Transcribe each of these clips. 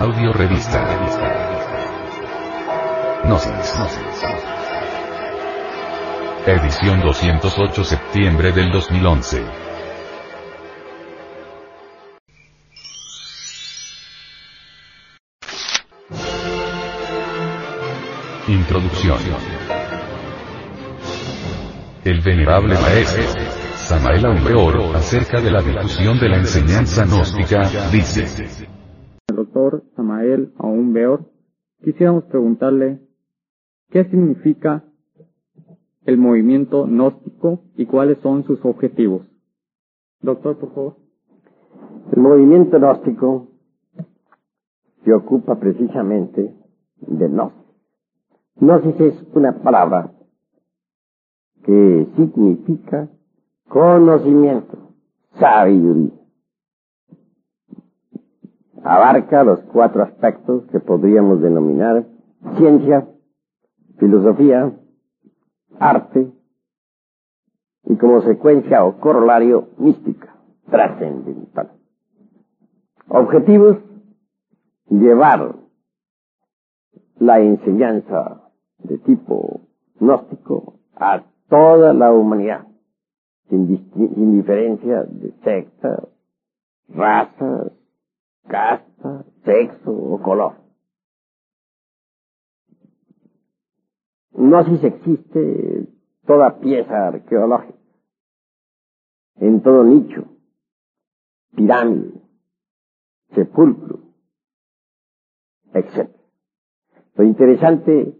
Audio Revista. Gnosis. Edición 208 septiembre del 2011. Introducción. El venerable maestro, Samael Aumbeor, acerca de la difusión de la enseñanza gnóstica, dice. Doctor Samael Aumbeor, quisiéramos preguntarle qué significa el movimiento gnóstico y cuáles son sus objetivos. Doctor, por favor. El movimiento gnóstico se ocupa precisamente de gnosis. Gnosis es una palabra que significa conocimiento, sabiduría. Abarca los cuatro aspectos que podríamos denominar ciencia, filosofía, arte y como secuencia o corolario mística, trascendental. Objetivos, llevar la enseñanza de tipo gnóstico a toda la humanidad, sin, diferencia de sectas, razas, casta, sexo o color. Gnosis existe toda pieza arqueológica, en todo nicho, pirámide, sepulcro, etc. Lo interesante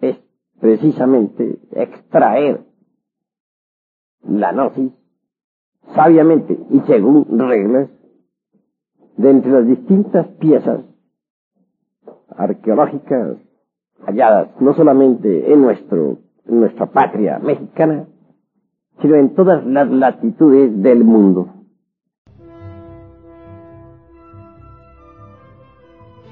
es precisamente extraer la gnosis sabiamente y según reglas de entre las distintas piezas arqueológicas halladas no solamente en nuestro en nuestra patria mexicana, sino en todas las latitudes del mundo.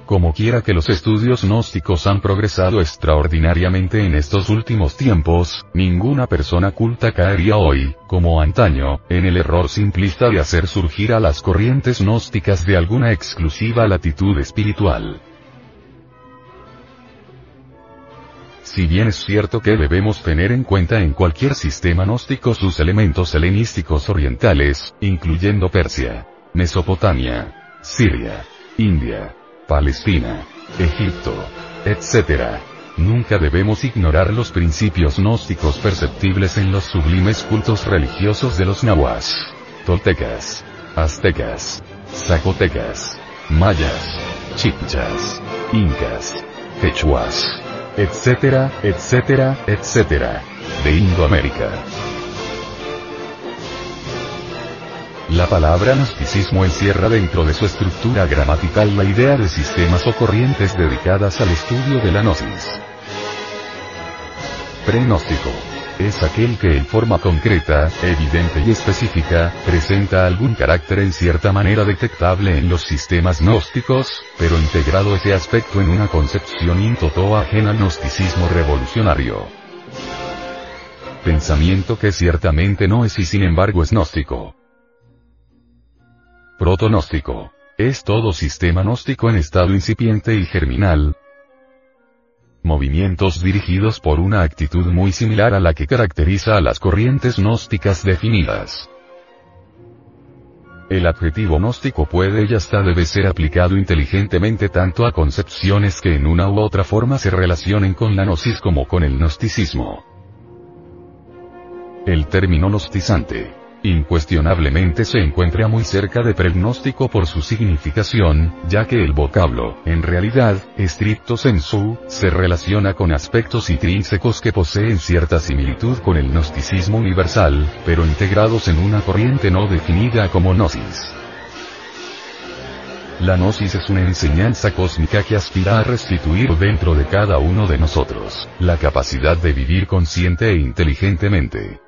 Como quiera que los estudios gnósticos han progresado extraordinariamente en estos últimos tiempos, ninguna persona culta caería hoy, como antaño, en el error simplista de hacer surgir a las corrientes gnósticas de alguna exclusiva latitud espiritual. Si bien es cierto que debemos tener en cuenta en cualquier sistema gnóstico sus elementos helenísticos orientales, incluyendo Persia, Mesopotamia, Siria, India, Palestina, Egipto, etc. Nunca debemos ignorar los principios gnósticos perceptibles en los sublimes cultos religiosos de los nahuas, toltecas, aztecas, zacotecas, mayas, chipchas, incas, quechuas, etcétera, etcétera, etcétera, de Indoamérica. La palabra gnosticismo encierra dentro de su estructura gramatical la idea de sistemas o corrientes dedicadas al estudio de la gnosis. Prenóstico. Es aquel que en forma concreta, evidente y específica, presenta algún carácter en cierta manera detectable en los sistemas gnósticos, pero integrado ese aspecto en una concepción intoto ajena al gnosticismo revolucionario. Pensamiento que ciertamente no es y sin embargo es gnóstico. Protonóstico. Es todo sistema gnóstico en estado incipiente y germinal. Movimientos dirigidos por una actitud muy similar a la que caracteriza a las corrientes gnósticas definidas. El adjetivo gnóstico puede y hasta debe ser aplicado inteligentemente tanto a concepciones que en una u otra forma se relacionen con la gnosis como con el gnosticismo. El término gnostizante incuestionablemente se encuentra muy cerca de pregnóstico por su significación, ya que el vocablo, en realidad, estricto sensu, se relaciona con aspectos intrínsecos que poseen cierta similitud con el gnosticismo universal, pero integrados en una corriente no definida como gnosis. La gnosis es una enseñanza cósmica que aspira a restituir dentro de cada uno de nosotros, la capacidad de vivir consciente e inteligentemente.